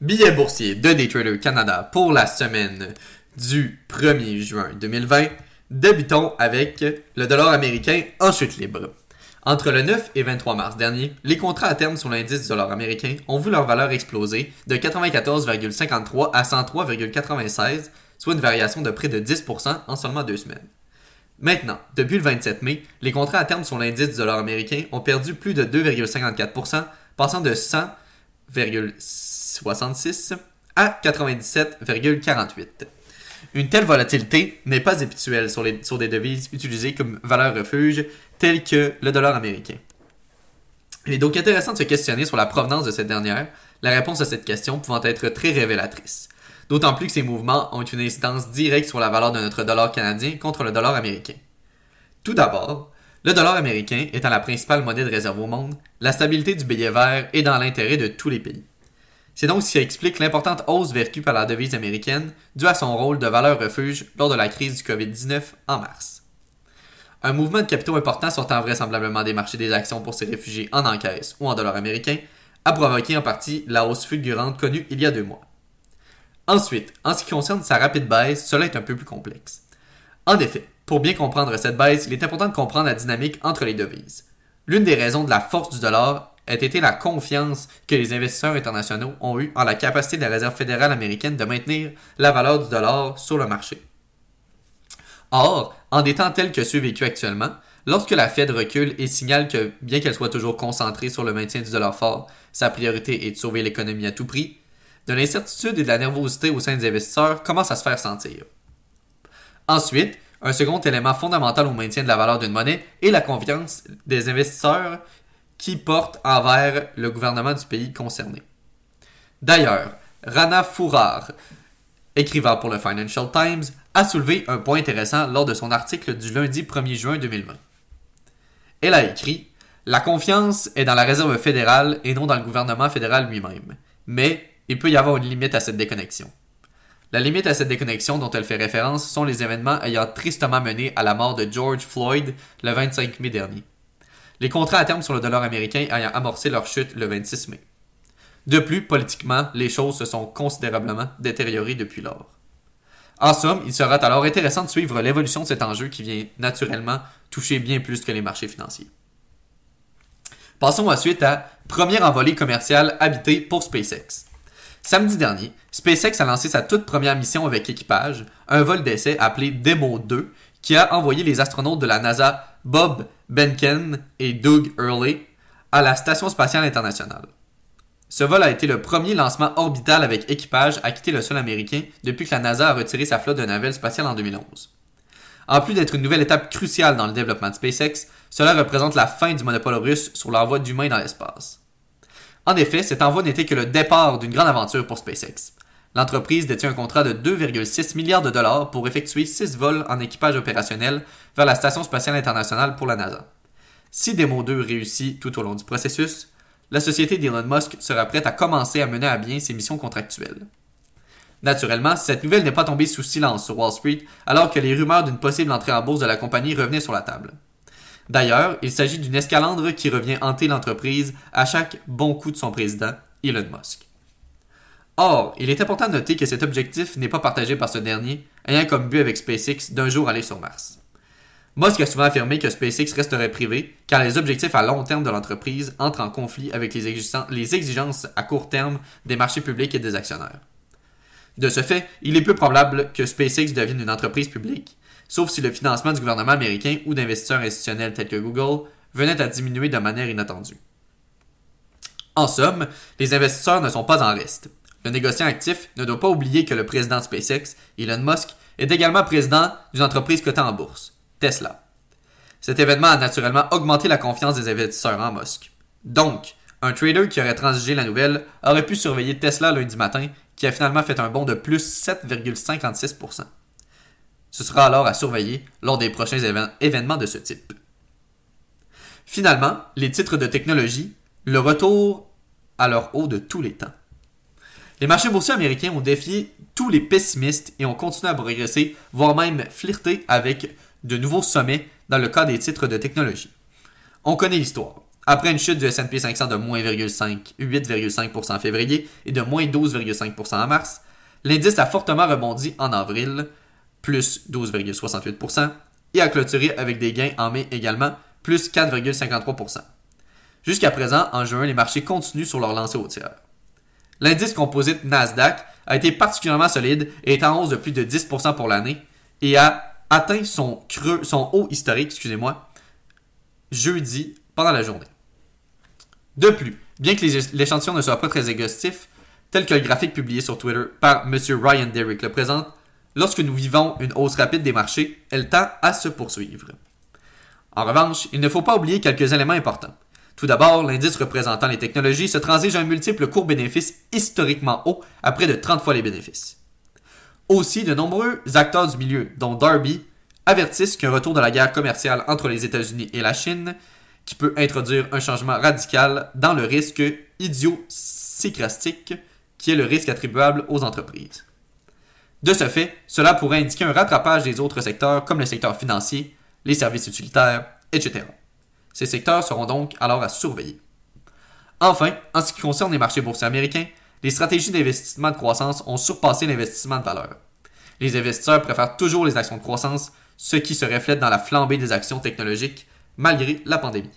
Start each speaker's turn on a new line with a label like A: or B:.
A: Billet boursier de Daytrader Canada pour la semaine du 1er juin 2020. Débutons avec le dollar américain en chute libre. Entre le 9 et 23 mars dernier, les contrats à terme sur l'indice du dollar américain ont vu leur valeur exploser de 94,53 à 103,96, soit une variation de près de 10% en seulement deux semaines. Maintenant, depuis le 27 mai, les contrats à terme sur l'indice du dollar américain ont perdu plus de 2,54%, passant de 100,66 à 97,48. Une telle volatilité n'est pas habituelle sur, sur des devises utilisées comme valeur refuge, telles que le dollar américain. Il est donc intéressant de se questionner sur la provenance de cette dernière, la réponse à cette question pouvant être très révélatrice. D'autant plus que ces mouvements ont une incidence directe sur la valeur de notre dollar canadien contre le dollar américain. Tout d'abord, le dollar américain étant la principale monnaie de réserve au monde, la stabilité du billet vert est dans l'intérêt de tous les pays. C'est donc ce qui explique l'importante hausse vécue par la devise américaine due à son rôle de valeur refuge lors de la crise du COVID-19 en mars. Un mouvement de capitaux important sortant vraisemblablement des marchés des actions pour se réfugier en encaisse ou en dollars américains a provoqué en partie la hausse fulgurante connue il y a deux mois. Ensuite, en ce qui concerne sa rapide baisse, cela est un peu plus complexe. En effet, pour bien comprendre cette baisse, il est important de comprendre la dynamique entre les devises. L'une des raisons de la force du dollar a été la confiance que les investisseurs internationaux ont eue en la capacité de la Réserve fédérale américaine de maintenir la valeur du dollar sur le marché. Or, en des temps tels que ceux vécus actuellement, lorsque la Fed recule et signale que, bien qu'elle soit toujours concentrée sur le maintien du dollar fort, sa priorité est de sauver l'économie à tout prix, de l'incertitude et de la nervosité au sein des investisseurs commence à se faire sentir. Ensuite, un second élément fondamental au maintien de la valeur d'une monnaie est la confiance des investisseurs qui portent envers le gouvernement du pays concerné. D'ailleurs, Rana Fourar, écrivant pour le Financial Times, a soulevé un point intéressant lors de son article du lundi 1er juin 2020. Elle a écrit La confiance est dans la réserve fédérale et non dans le gouvernement fédéral lui-même. Mais il peut y avoir une limite à cette déconnexion. La limite à cette déconnexion dont elle fait référence sont les événements ayant tristement mené à la mort de George Floyd le 25 mai dernier. Les contrats à terme sur le dollar américain ayant amorcé leur chute le 26 mai. De plus, politiquement, les choses se sont considérablement détériorées depuis lors. En somme, il sera alors intéressant de suivre l'évolution de cet enjeu qui vient naturellement toucher bien plus que les marchés financiers. Passons ensuite à première envolée commerciale habitée pour SpaceX. Samedi dernier, SpaceX a lancé sa toute première mission avec équipage, un vol d'essai appelé Demo 2, qui a envoyé les astronautes de la NASA Bob Behnken et Doug Hurley à la Station spatiale internationale. Ce vol a été le premier lancement orbital avec équipage à quitter le sol américain depuis que la NASA a retiré sa flotte de navires spatiales en 2011. En plus d'être une nouvelle étape cruciale dans le développement de SpaceX, cela représente la fin du monopole russe sur l'envoi d'humains dans l'espace. En effet, cet envoi n'était que le départ d'une grande aventure pour SpaceX. L'entreprise détient un contrat de 2,6 milliards de dollars pour effectuer 6 vols en équipage opérationnel vers la Station spatiale internationale pour la NASA. Si Demo 2 réussit tout au long du processus, la société d'Elon Musk sera prête à commencer à mener à bien ses missions contractuelles. Naturellement, cette nouvelle n'est pas tombée sous silence sur Wall Street alors que les rumeurs d'une possible entrée en bourse de la compagnie revenaient sur la table. D'ailleurs, il s'agit d'une escalandre qui revient hanter l'entreprise à chaque bon coup de son président, Elon Musk. Or, il est important de noter que cet objectif n'est pas partagé par ce dernier, ayant comme but avec SpaceX d'un jour aller sur Mars. Musk a souvent affirmé que SpaceX resterait privé, car les objectifs à long terme de l'entreprise entrent en conflit avec les, exigences à court terme des marchés publics et des actionnaires. De ce fait, il est peu probable que SpaceX devienne une entreprise publique, sauf si le financement du gouvernement américain ou d'investisseurs institutionnels tels que Google venait à diminuer de manière inattendue. En somme, les investisseurs ne sont pas en reste. Le négociant actif ne doit pas oublier que le président de SpaceX, Elon Musk, est également président d'une entreprise cotée en bourse. Tesla. Cet événement a naturellement augmenté la confiance des investisseurs en Musk. Donc, un trader qui aurait transigé la nouvelle aurait pu surveiller Tesla lundi matin, qui a finalement fait un bond de plus 7,56%. Ce sera alors à surveiller lors des prochains événements de ce type. Finalement, les titres de technologie, le retour à leur haut de tous les temps. Les marchés boursiers américains ont défié tous les pessimistes et ont continué à progresser, voire même flirter avec de nouveaux sommets dans le cas des titres de technologie. On connaît l'histoire. Après une chute du S&P 500 de moins 8,5% en février et de moins 12,5% en mars, l'indice a fortement rebondi en avril, plus 12,68%, et a clôturé avec des gains en mai également, plus 4,53%. Jusqu'à présent, en juin, les marchés continuent sur leur lancée haussière. L'indice composite Nasdaq a été particulièrement solide et est en hausse de plus de 10% pour l'année et a atteint son, creux, son haut historique, excusez-moi, jeudi pendant la journée. De plus, bien que l'échantillon ne soit pas très exhaustif, tel que le graphique publié sur Twitter par M. Ryan Derrick le présente, lorsque nous vivons une hausse rapide des marchés, elle tend à se poursuivre. En revanche, il ne faut pas oublier quelques éléments importants. Tout d'abord, l'indice représentant les technologies se transige à un multiple court-bénéfice historiquement haut à près de 30 fois les bénéfices. Aussi, de nombreux acteurs du milieu, dont Darby, avertissent qu'un retour de la guerre commerciale entre les États-Unis et la Chine, qui peut introduire un changement radical dans le risque idiosyncratique, qui est le risque attribuable aux entreprises. De ce fait, cela pourrait indiquer un rattrapage des autres secteurs comme le secteur financier, les services utilitaires, etc. Ces secteurs seront donc alors à surveiller. Enfin, en ce qui concerne les marchés boursiers américains, les stratégies d'investissement de croissance ont surpassé l'investissement de valeur. Les investisseurs préfèrent toujours les actions de croissance, ce qui se reflète dans la flambée des actions technologiques malgré la pandémie.